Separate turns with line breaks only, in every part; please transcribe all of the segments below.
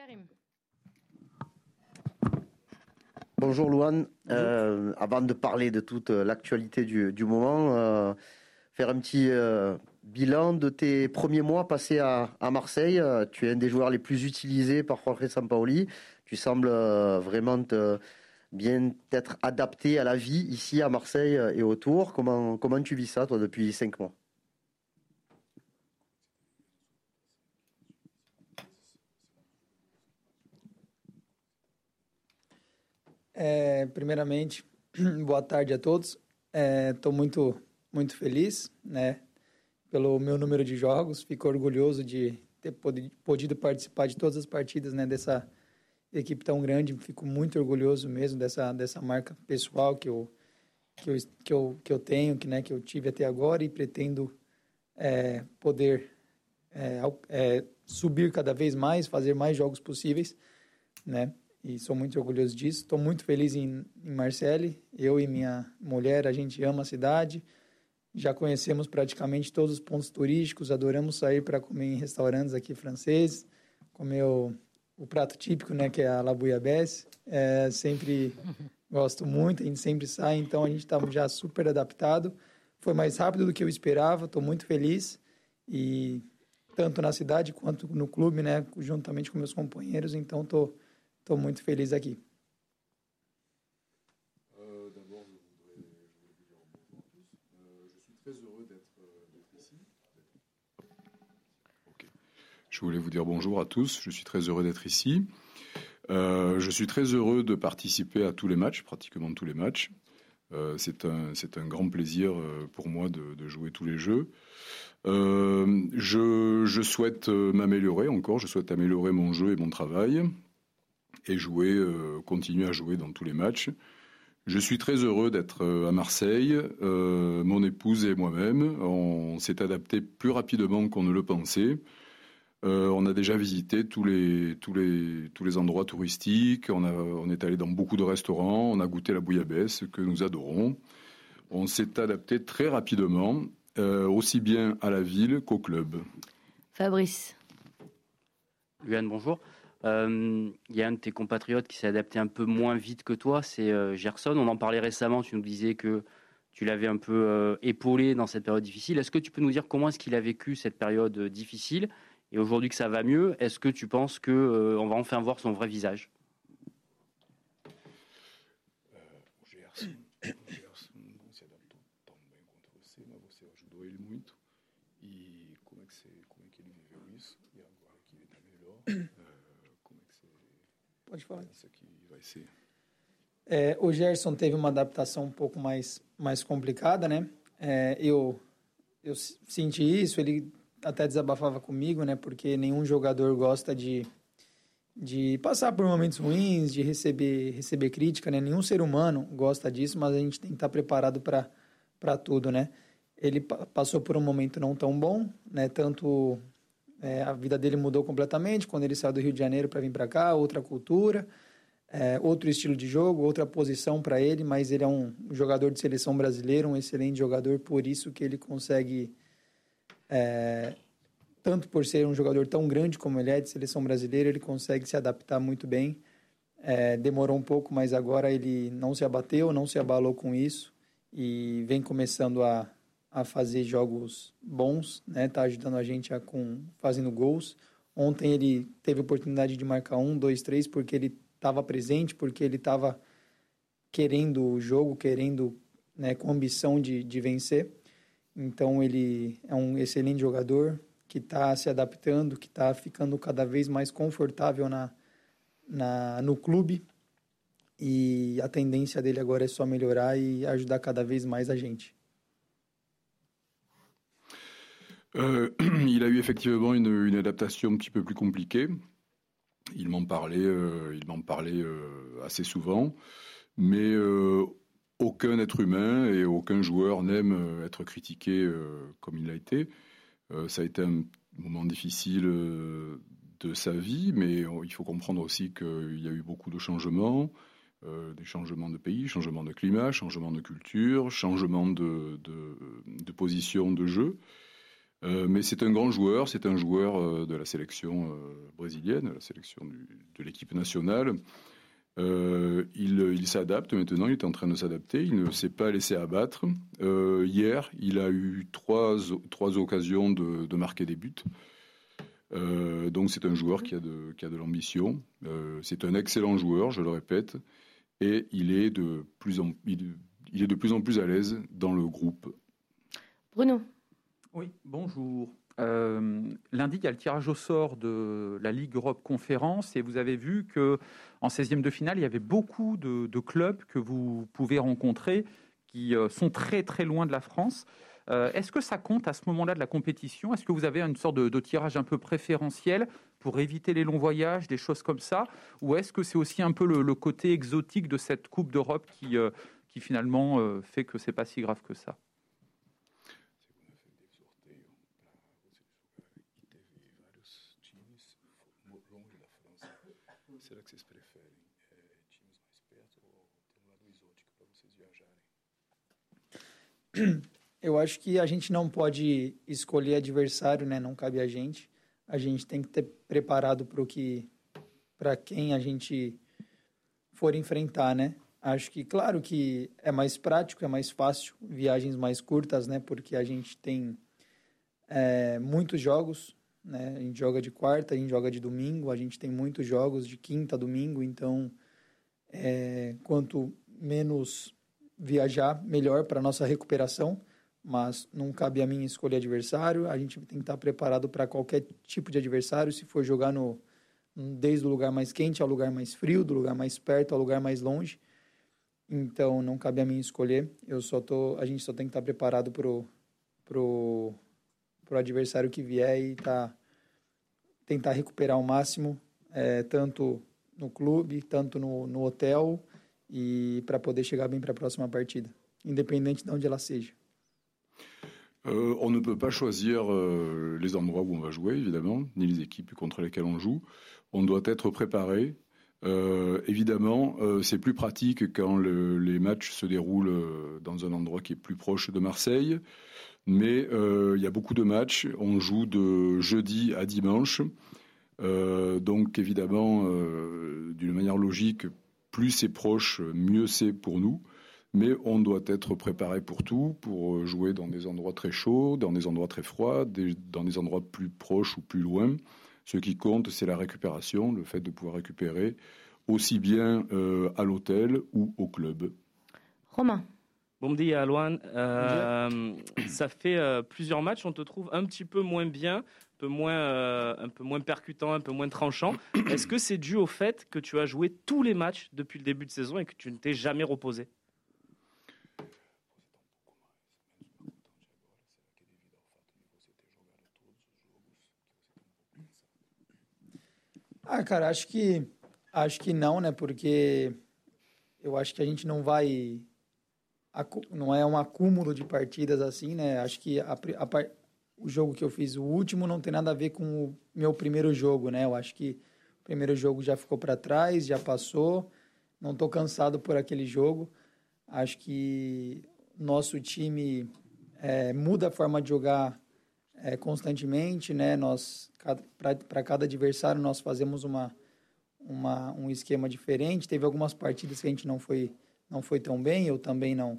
Karim.
Bonjour Louane. Euh, avant de parler de toute l'actualité du, moment, euh, faire un petit euh, bilan de tes premiers mois passés à, Marseille. Tu es un des joueurs les plus utilisés par Jorge Sampaoli. Tu sembles vraiment bien être adapté à la vie ici à Marseille et autour. Comment, comment tu vis ça, toi, depuis cinq mois?
É, primeiramente, boa tarde a todos. Estou é, muito, muito feliz né, pelo meu número de jogos. Fico orgulhoso de ter podido participar de todas as partidas né, dessa equipe tão grande. Fico muito orgulhoso mesmo dessa, dessa marca pessoal que eu, que eu, que eu, que eu tenho, que, né, que eu tive até agora e pretendo é, poder é, é, subir cada vez mais, fazer mais jogos possíveis, né? E sou muito orgulhoso disso. Estou muito feliz em, em Marseille. Eu e minha mulher, a gente ama a cidade. Já conhecemos praticamente todos os pontos turísticos. Adoramos sair para comer em restaurantes aqui franceses, comer o, o prato típico, né, que é a la bouillabaisse. É, sempre gosto muito. A gente sempre sai, então a gente está já super adaptado. Foi mais rápido do que eu esperava. Estou muito feliz e tanto na cidade quanto no clube, né, juntamente com meus companheiros. Então estou Estou muito feliz aqui.
D'abord, je voudrais, je voudrais vous dire bonjour à tous. Je suis très heureux d'être ici. Okay. Je voulais vous dire bonjour à tous. Je suis très heureux d'être ici. Euh, je suis très heureux de participer à tous les matchs, pratiquement tous les matchs. Euh, c'est un, un, grand plaisir euh, pour moi de, de jouer tous les jeux. Euh, je, je, souhaite m'améliorer encore, je souhaite améliorer mon jeu et mon travail et jouer, euh, continuer à jouer dans tous les matchs. Je suis très heureux d'être euh, à Marseille. Euh, mon épouse et moi-même, on s'est adapté plus rapidement qu'on ne le pensait. on a déjà visité tous les, tous les, tous les endroits touristiques. On, a, on est allé dans beaucoup de restaurants. On a goûté la bouillabaisse que nous adorons. On s'est adapté très rapidement, aussi bien à la ville qu'au club.
Fabrice.
Luan, bonjour. Euh, il y a un de tes compatriotes qui s'est adapté un peu moins vite que toi, c'est euh, Gerson. On en parlait récemment, tu nous disais que tu l'avais un peu euh, épaulé dans cette période difficile. Est-ce que tu peux nous dire comment est-ce qu'il a vécu cette période difficile Et aujourd'hui que ça va mieux, est-ce que tu penses qu'on va enfin voir son vrai visage?
Pode falar. Aqui vai ser. É, o Gerson teve uma adaptação um pouco mais, mais complicada, né? É, eu, eu senti isso, ele até desabafava comigo, né? Porque nenhum jogador gosta de, de passar por momentos ruins, de receber, receber crítica, né? Nenhum ser humano gosta disso, mas a gente tem que estar preparado para tudo, né? Ele passou por um momento não tão bom, né? Tanto é, a vida dele mudou completamente quando ele saiu do Rio de Janeiro para vir para cá, outra cultura, é, outro estilo de jogo, outra posição para ele, mas ele é um jogador de seleção brasileira, um excelente jogador, por isso que ele consegue, é, tanto por ser um jogador tão grande como ele é de seleção brasileira, ele consegue se adaptar muito bem. É, demorou um pouco, mas agora ele não se abateu, não se abalou com isso e vem começando a a fazer jogos bons, né? Tá ajudando a gente a com fazendo gols. Ontem ele teve oportunidade de marcar um, dois, três, porque ele estava presente, porque ele estava querendo o jogo, querendo, né, com ambição de, de vencer. Então ele é um excelente jogador que está se adaptando, que está ficando cada vez mais confortável na, na, no clube. E a tendência dele agora é só melhorar e ajudar cada vez mais a gente.
Euh, il a eu effectivement une, adaptation un petit peu plus compliquée. Il m'en parlait, euh, il m'en parlait euh, assez souvent, mais aucun être humain et aucun joueur n'aime être critiqué comme il l'a été. ça a été un moment difficile de sa vie, mais il faut comprendre aussi qu'il y a eu beaucoup de changements, des changements de pays, changements de climat, changements de culture, changements de position de jeu. Mais c'est un grand joueur, c'est un joueur de la sélection brésilienne, la sélection de l'équipe nationale. il, s'adapte maintenant, il est en train de s'adapter, il ne s'est pas laissé abattre. hier, il a eu trois, occasions de, de marquer des buts. Euh, donc c'est un joueur qui a de, de l'ambition. Euh, c'est un excellent joueur, je le répète, et de il, est de plus en plus à l'aise dans le groupe.
Bruno.
Oui, bonjour. Euh, lundi, il y a le tirage au sort de la Ligue Europe Conférence et vous avez vu que en 16e de finale, il y avait beaucoup de, clubs que vous pouvez rencontrer qui sont très très loin de la France. Euh, est-ce que ça compte à ce moment-là de la compétition? Est-ce que vous avez une sorte de, tirage un peu préférentiel pour éviter les longs voyages, des choses comme ça? Ou est-ce que c'est aussi un peu le, côté exotique de cette Coupe d'Europe qui, euh, qui finalement euh, fait que c'est pas si grave que ça?
Eu acho que a gente não pode escolher adversário, né? Não cabe a gente. A gente tem que ter preparado para o que, para quem a gente for enfrentar, né? Acho que, claro que é mais prático, é mais fácil, viagens mais curtas, né? Porque a gente tem é, muitos jogos, né? A gente joga de quarta, a gente joga de domingo, a gente tem muitos jogos de quinta, domingo, então é, quanto menos viajar, melhor para nossa recuperação mas não cabe a mim escolher adversário. A gente tem que estar preparado para qualquer tipo de adversário, se for jogar no desde o lugar mais quente ao lugar mais frio, do lugar mais perto ao lugar mais longe. Então não cabe a mim escolher. Eu só tô, a gente só tem que estar preparado pro pro pro adversário que vier e tá tentar recuperar o máximo, é, tanto no clube, tanto no, no hotel e para poder chegar bem para a próxima partida, independente de onde ela seja.
Euh, on ne peut pas choisir euh, les endroits où on va jouer, évidemment, ni les équipes contre lesquelles on joue. On doit être préparé. Euh, évidemment, c'est plus pratique quand les matchs se déroulent dans un endroit qui est plus proche de Marseille. Mais il y a beaucoup de matchs. On joue de jeudi à dimanche. donc évidemment, d'une manière logique, plus c'est proche, mieux c'est pour nous. Mais on doit être préparé pour tout, pour euh, jouer dans des endroits très chauds, dans des endroits très froids, dans des endroits plus proches ou plus loin. Ce qui compte, c'est la récupération, le fait de pouvoir récupérer aussi bien euh, à l'hôtel ou au club.
Romain.
Bon dia, Alouane. Euh, ça fait euh, plusieurs matchs, on te trouve un petit peu moins bien, peu moins, un peu moins percutant, un peu moins tranchant. Est-ce que c'est dû au fait que tu as joué tous les matchs depuis le début de saison et que tu ne t'es jamais reposé?
Ah, cara, acho que acho que não, né? Porque eu acho que a gente não vai não é um acúmulo de partidas assim, né? Acho que a, a, o jogo que eu fiz, o último, não tem nada a ver com o meu primeiro jogo, né? Eu acho que o primeiro jogo já ficou para trás, já passou. Não estou cansado por aquele jogo. Acho que nosso time é, muda a forma de jogar é, constantemente, né? Nós para cada adversário nós fazemos uma, uma um esquema diferente. Teve algumas partidas que a gente não foi não foi tão bem, eu também não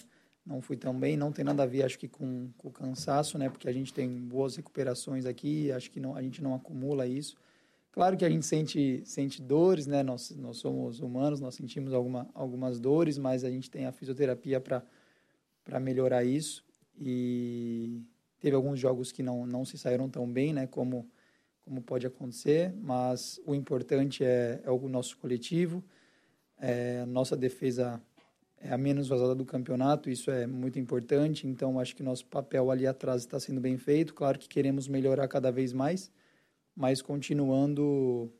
não fui tão bem. Não tem nada a ver, acho que com, o cansaço, né? Porque a gente tem boas recuperações aqui, acho que não a gente não acumula isso. Claro que a gente sente sente dores, né? Nós nós somos humanos, nós sentimos alguma, algumas dores, mas a gente tem a fisioterapia para para melhorar isso e Teve alguns jogos que não, não se saíram tão bem, né, como, como pode acontecer, mas o importante é, é o nosso coletivo, é, nossa defesa é a menos vazada do campeonato, isso é muito importante, então acho que nosso papel ali atrás está sendo bem feito. Claro que queremos melhorar cada vez mais, mas continuando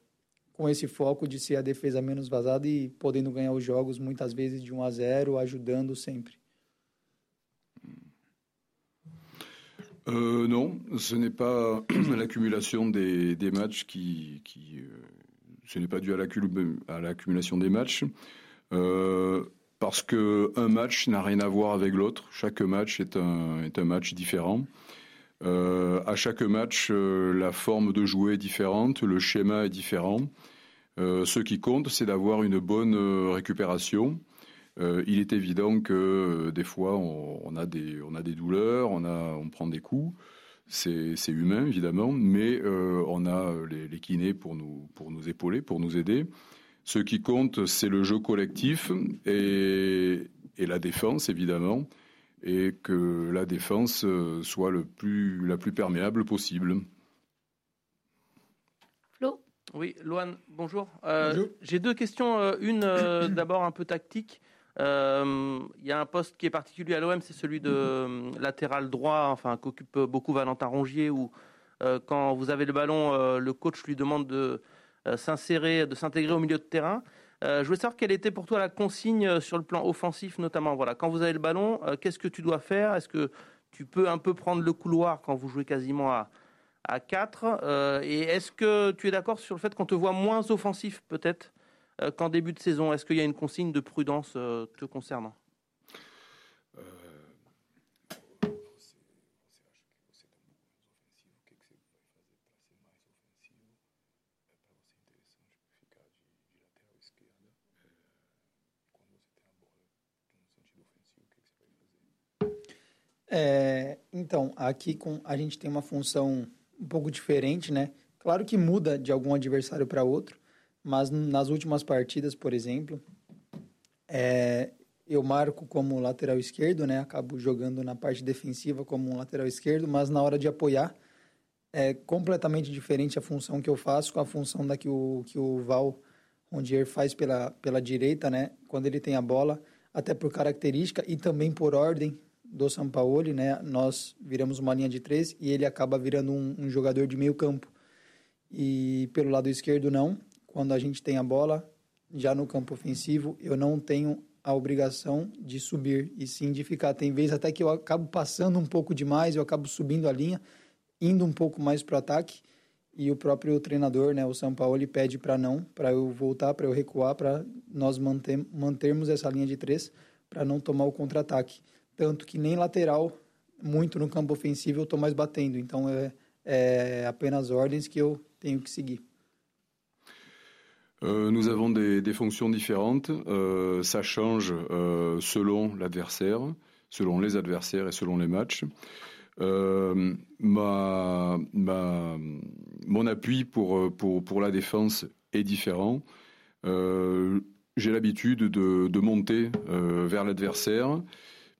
com esse foco de ser a defesa menos vazada e podendo ganhar os jogos muitas vezes de 1 a 0, ajudando sempre.
Euh, non, ce n'est pas l'accumulation des, matchs qui. Euh, ce n'est pas dû à l'accumulation des matchs. Euh, parce qu'un match n'a rien à voir avec l'autre. Chaque match est un, est un match différent. à chaque match, la forme de jouer est différente, le schéma est différent. ce qui compte, c'est d'avoir une bonne récupération. il est évident que des fois, on, a des, on a des douleurs, on, a, on prend des coups c'est humain évidemment, mais euh, on a les, kinés pour nous, pour nous épauler, pour nous aider. Ce qui compte, c'est le jeu collectif et, la défense évidemment, et que la défense euh, soit le plus, la plus perméable possible.
Flo Oui, Loane, bonjour. Euh, bonjour. J'ai deux questions. Une d'abord un peu tactique. Euh, il y a un poste qui est particulier à l'OM, c'est celui de euh, latéral droit, enfin qu'occupe beaucoup Valentin Rongier, où euh, quand vous avez le ballon, le coach lui demande de s'insérer, de s'intégrer au milieu de terrain. je voulais savoir quelle était pour toi la consigne sur le plan offensif, notamment. Voilà, quand vous avez le ballon, qu'est-ce que tu dois faire? Est-ce que tu peux un peu prendre le couloir quand vous jouez quasiment à, à 4 Et est-ce que tu es d'accord sur le fait qu'on te voit moins offensif peut-être euh, qu'en début de saison? Est-ce qu'il y a une consigne de prudence euh, te concernant?
É, então, aqui com a gente tem uma função um pouco diferente, né? Claro que muda de algum adversário para outro, mas nas últimas partidas, por exemplo, é, eu marco como lateral esquerdo, né? Acabo jogando na parte defensiva como um lateral esquerdo, mas na hora de apoiar é completamente diferente a função que eu faço com a função da que o, que o Val Rondier faz pela, pela direita, né? Quando ele tem a bola, até por característica e também por ordem do Sampaoli, né? Nós viramos uma linha de três e ele acaba virando um, um jogador de meio campo. E pelo lado esquerdo, não quando a gente tem a bola, já no campo ofensivo, eu não tenho a obrigação de subir e sim de ficar. Tem vezes até que eu acabo passando um pouco demais, eu acabo subindo a linha, indo um pouco mais para o ataque e o próprio treinador, né, o São Paulo, ele pede para não, para eu voltar, para eu recuar, para nós manter, mantermos essa linha de três, para não tomar o contra-ataque. Tanto que nem lateral, muito no campo ofensivo, eu estou mais batendo. Então é, é apenas ordens que eu tenho que seguir.
Euh, nous avons des, fonctions différentes. Euh, ça change euh, selon l'adversaire, selon les adversaires et selon les matchs. Ma, mon appui pour, pour, pour, la défense est différent. J'ai l'habitude de, de, monter vers l'adversaire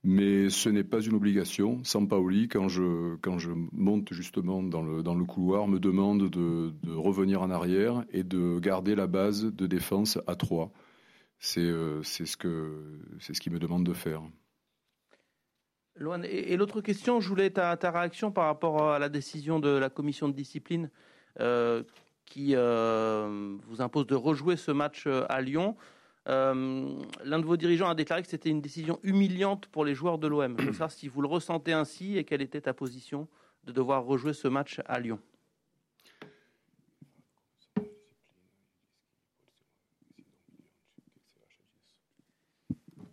mais ce n'est pas une obligation. Sampaoli, quand je, quand je monte justement dans le, dans le couloir, me demande de, revenir en arrière et de garder la base de défense à 3. C'est euh, ce, que, ce qu'il me demande de faire.
et, l'autre question, je voulais ta, ta, réaction par rapport à la décision de la commission de discipline euh, qui euh, vous impose de rejouer ce match à Lyon. Euh, l'un de vos dirigeants a déclaré que c'était une décision humiliante pour les joueurs de l'OM. Je veux savoir si vous le ressentez ainsi et quelle était ta position de devoir rejouer ce match à Lyon.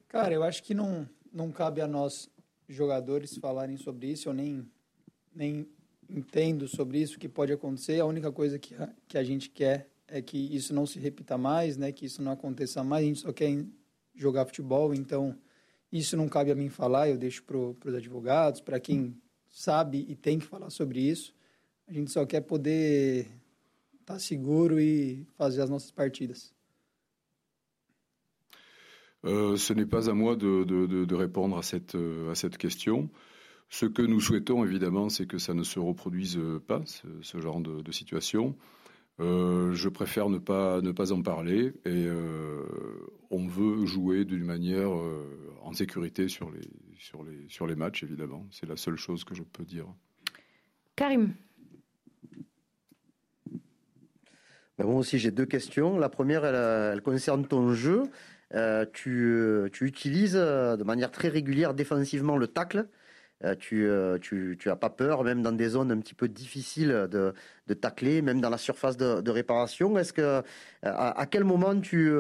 Cara, eu acho que não, não cabe a nós, jogadores, falarem sobre isso. Eu nem, nem entendo sobre isso, que pode acontecer. A única coisa que a, que a gente quer é que isso não se repita mais, né? Que isso não aconteça mais. A gente só quer jogar futebol, então isso não cabe a mim falar. Eu deixo para os advogados, para quem sabe e tem que falar sobre isso. A gente só quer poder estar tá seguro e fazer as nossas partidas.
Euh, ce n'est pas à moi de, de, de, répondre à cette, à cette question. Ce que nous souhaitons, évidemment, c'est que ça ne se reproduise pas, ce, ce genre de, de situation. Euh, je préfère ne pas, ne pas en parler et euh, on veut jouer d'une manière euh, en sécurité sur les, sur, les, sur les matchs, évidemment. C'est la seule chose que je peux dire.
Karim.
Ben, moi aussi, j'ai deux questions. La première, elle, elle concerne ton jeu. tu, tu, utilises de manière très régulière défensivement le tacle. Euh, tu, euh, tu, tu as pas peur, même dans des zones un petit peu difficiles de, de tacler, même dans la surface de, réparation. Est-ce que euh, à, à, quel moment tu,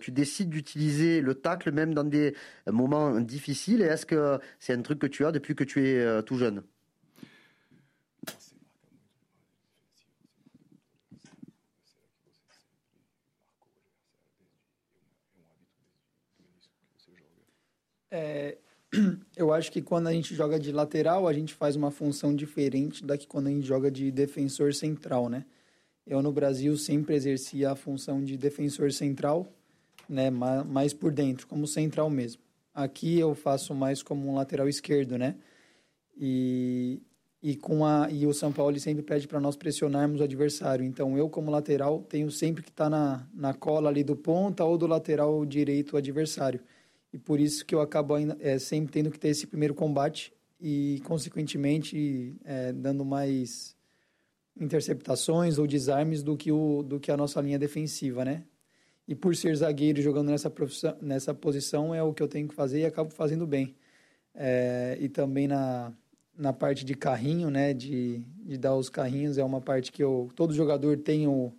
tu décides d'utiliser le tacle, même dans des moments difficiles? Et est-ce que c'est un truc que tu as depuis que tu es tout jeune?
eu acho que quando a gente joga de lateral, a gente faz uma função diferente da que quando a gente joga de defensor central, né? Eu no Brasil sempre exercia a função de defensor central, né, mais por dentro, como central mesmo. Aqui eu faço mais como um lateral esquerdo, né? E, e com a e o São Paulo sempre pede para nós pressionarmos o adversário. Então eu como lateral tenho sempre que estar tá na, na cola ali do ponta ou do lateral direito adversário. E por isso que eu acabo ainda, é, sempre tendo que ter esse primeiro combate e consequentemente é, dando mais interceptações ou desarmes do que o do que a nossa linha defensiva, né? E por ser zagueiro jogando nessa, nessa posição é o que eu tenho que fazer e acabo fazendo bem. É, e também na, na parte de carrinho, né, de, de dar os carrinhos, é uma parte que eu, todo jogador tem um,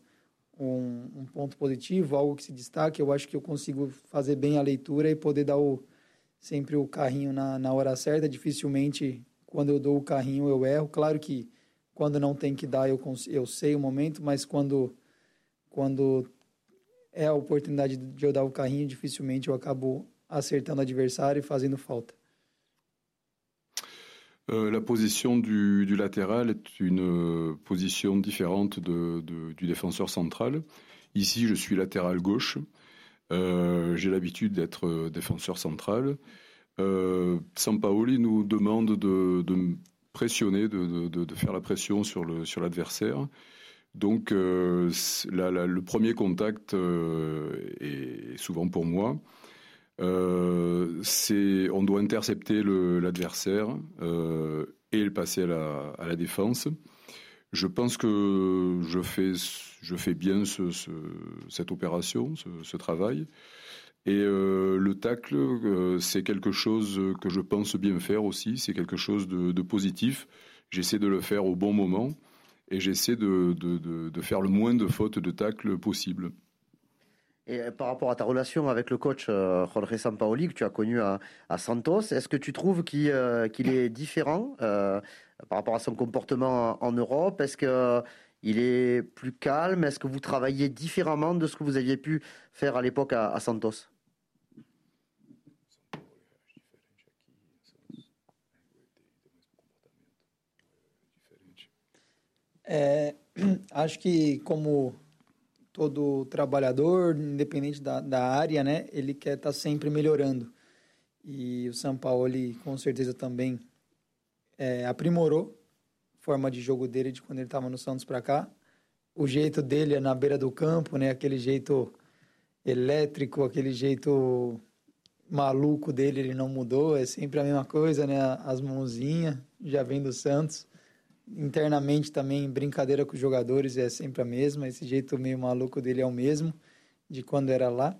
um, um ponto positivo, algo que se destaque. Eu acho que eu consigo fazer bem a leitura e poder dar o, sempre o carrinho na, na hora certa. Dificilmente, quando eu dou o carrinho, eu erro. Claro que quando não tem que dar, eu, eu sei o momento, mas quando, quando é a oportunidade de eu dar o carrinho, dificilmente eu acabo acertando o adversário e fazendo falta.
Euh, la position du, latéral est une euh, position différente du défenseur central. Ici, je suis latéral gauche. Euh, J'ai l'habitude d'être défenseur central. Euh, Sampaoli nous demande de, pressionner, de, faire la pression sur l'adversaire. Donc, le premier contact est souvent pour moi. Euh, on doit intercepter l'adversaire et le passer à la, défense. Je pense que je fais, bien ce, cette opération, ce, travail. Et le tacle, c'est quelque chose que je pense bien faire aussi. C'est quelque chose de, positif. J'essaie de le faire au bon moment et j'essaie de, de, faire le moins de fautes de tacle possible.
Et euh, par rapport à ta relation avec le coach euh, Jorge Sampaoli que tu as connu à, Santos, est-ce que tu trouves qu'il euh, est différent euh, par rapport à son comportement en, Europe? Est-ce qu'il est plus calme? Est-ce que vous travaillez différemment de ce que vous aviez pu faire à l'époque à, à Santos?
É, acho que como todo trabalhador, independente da, da área, né, ele quer estar tá sempre melhorando. E o São Paulo, com certeza, também é, aprimorou a forma de jogo dele de quando ele estava no Santos para cá. O jeito dele é na beira do campo, né, aquele jeito elétrico, aquele jeito maluco dele, ele não mudou, é sempre a mesma coisa, né, as mãozinhas, já vem do Santos internamente também brincadeira com os jogadores é sempre a mesma, esse jeito meio maluco dele é o mesmo de quando era lá.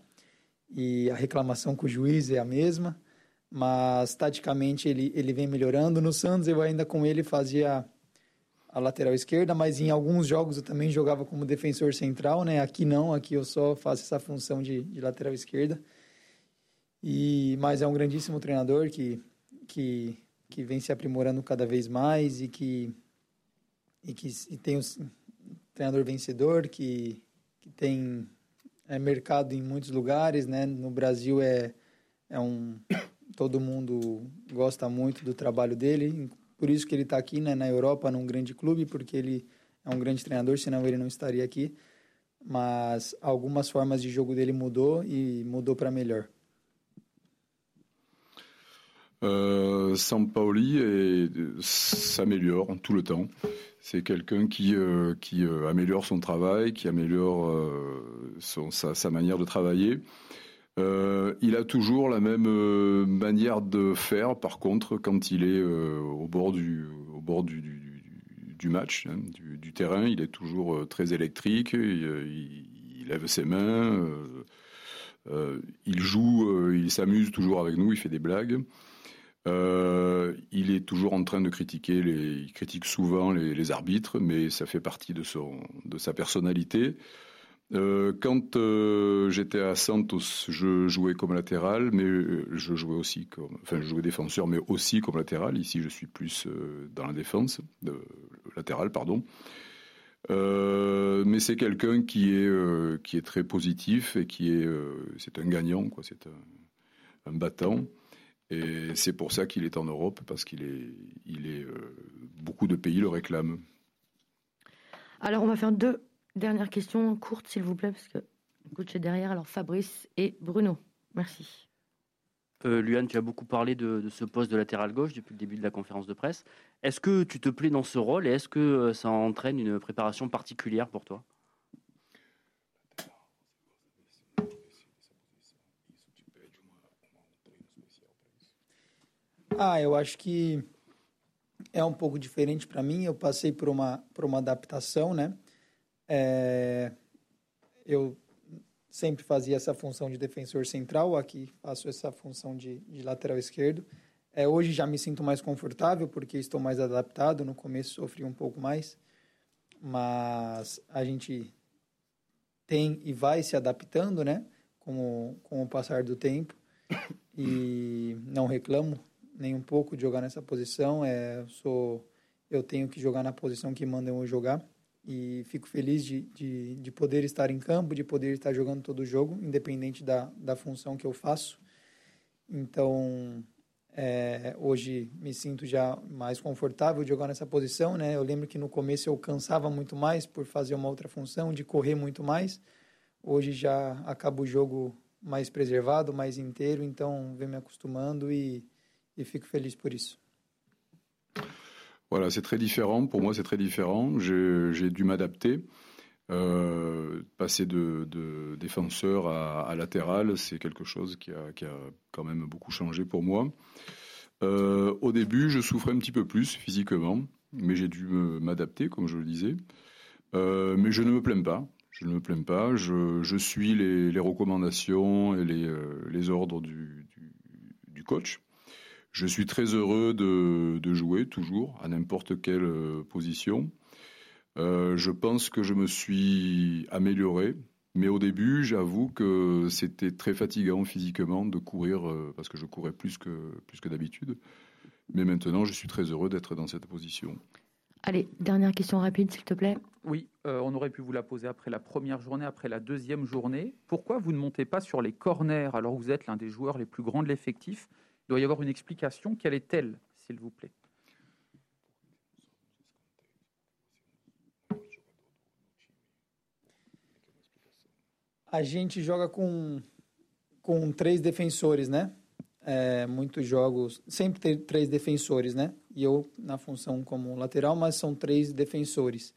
E a reclamação com o juiz é a mesma, mas taticamente ele, ele vem melhorando. No Santos eu ainda com ele fazia a lateral esquerda, mas em alguns jogos eu também jogava como defensor central, né? Aqui não, aqui eu só faço essa função de, de lateral esquerda. E mas é um grandíssimo treinador que que que vem se aprimorando cada vez mais e que e que e tem um treinador vencedor que, que tem é, mercado em muitos lugares, né? No Brasil é, é um todo mundo gosta muito do trabalho dele, por isso que ele está aqui, né? Na Europa, num grande clube, porque ele é um grande treinador, senão ele não estaria aqui. Mas algumas formas de jogo dele mudou e mudou para melhor.
Euh, Sampaoli s'améliore tout le temps. C'est quelqu'un qui, euh, euh, améliore son travail, qui améliore euh, sa, manière de travailler. il a toujours la même manière de faire, par contre, quand il est au bord du, match, hein, du, terrain, il est toujours très électrique, il lève ses mains, il joue, il s'amuse toujours avec nous, il fait des blagues. Euh, il est toujours en train de critiquer, il critique souvent les, arbitres, mais ça fait partie de, sa personnalité. Euh, quand euh, j'étais à Santos, je jouais comme latéral, mais je jouais aussi comme, enfin, je jouais défenseur, mais aussi comme latéral. Ici, je suis plus dans la défense, latéral, pardon. mais c'est quelqu'un qui est très positif et qui est c'est un gagnant, quoi. C'est un battant. Et c'est pour ça qu'il est en Europe, parce qu'il est, il est beaucoup de pays le réclament.
Alors, on va faire deux dernières questions courtes, s'il vous plaît, parce que le coach est derrière. Alors, Fabrice et Bruno. Merci.
Euh, Luan, tu as beaucoup parlé de, ce poste de latéral gauche depuis le début de la conférence de presse. Est-ce que tu te plais dans ce rôle et est-ce que euh, ça entraîne une préparation particulière pour toi?
Ah, eu acho que é um pouco diferente para mim. Eu passei por uma, por uma adaptação, né? É, eu sempre fazia essa função de defensor central, aqui faço essa função de, de lateral esquerdo. É, hoje já me sinto mais confortável porque estou mais adaptado. No começo sofri um pouco mais, mas a gente tem e vai se adaptando, né? Com o, com o passar do tempo. E não reclamo nem um pouco de jogar nessa posição. É, sou, eu tenho que jogar na posição que mandam eu jogar e fico feliz de, de, de, poder estar em campo, de poder estar jogando todo o jogo, independente da, da função que eu faço. Então, é, hoje me sinto já mais confortável de jogar nessa posição, né? Eu lembro que no começo eu cansava muito mais por fazer uma outra função, de correr muito mais. Hoje já acabo o jogo mais preservado, mais inteiro, então venho me acostumando e, e fico feliz.
Voilà, c'est très différent. Pour moi, c'est très différent. J'ai dû m'adapter. Euh, passer de, défenseur à, latéral, c'est quelque chose qui a, quand même beaucoup changé pour moi. Euh, au début, je souffrais un petit peu plus physiquement, mais j'ai dû m'adapter, comme je le disais. Euh, mais je ne me plains pas. Je ne me plains pas. Je, suis les, recommandations et les, ordres du coach. Je suis très heureux de, jouer toujours à n'importe quelle euh, position. Euh, je pense que je me suis amélioré, mais au début, j'avoue que c'était très fatigant physiquement de courir euh, parce que je courais plus que, plus que d'habitude. Mais maintenant, je suis très heureux d'être dans cette position.
Allez, dernière question rapide, s'il te plaît.
Oui, on aurait pu vous la poser après la première journée, après la deuxième journée. Pourquoi vous ne montez pas sur les corners alors que vous êtes l'un des joueurs les plus grands de l'effectif? Il doit y avoir une explication. Quelle est-elle, s'il vous plaît
A gente joga com, com três defensores, né? É, muitos jogos, sempre tem três defensores, né? E eu na função como lateral, mas são três defensores.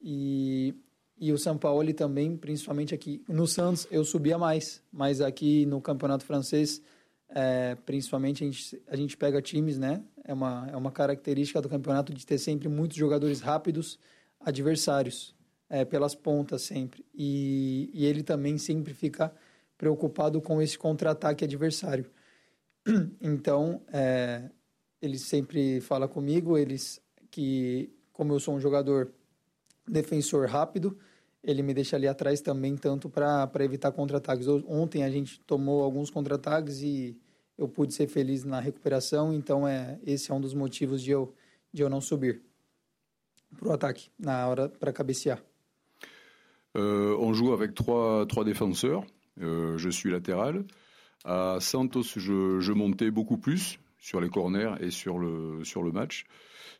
E, e o São Paulo também, principalmente aqui. No Santos eu subia mais, mas aqui no Campeonato Francês é, principalmente a gente, a gente pega times, né? É uma, é uma característica do campeonato de ter sempre muitos jogadores rápidos, adversários, é, pelas pontas sempre. E, e ele também sempre fica preocupado com esse contra-ataque adversário. Então, é, ele sempre fala comigo, eles que, como eu sou um jogador defensor rápido, ele me deixa ali atrás também, tanto para evitar contra-ataques. Ontem a gente tomou alguns contra-ataques e eu pude ser feliz na recuperação, então é, esse é um dos motivos de eu, de eu não subir para o ataque, na hora para cabecear.
Euh, on joue avec trois, trois défenseurs. Euh, je suis latéral. À Santos, je, je, montais beaucoup plus sur les corners et sur le, sur le match.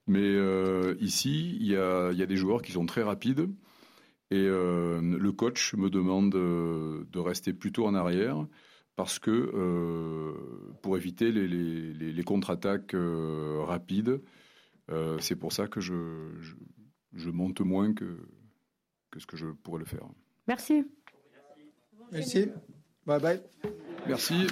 Mais euh, ici, il y a, y a, des joueurs qui sont très rapides. Et euh, le coach me demande de rester plutôt en arrière parce que euh, pour éviter les, les, les contre-attaques euh, rapides, euh, c'est pour ça que je, je, je, monte moins que, que ce que je pourrais le faire.
Merci.
Merci. Bye bye.
Merci.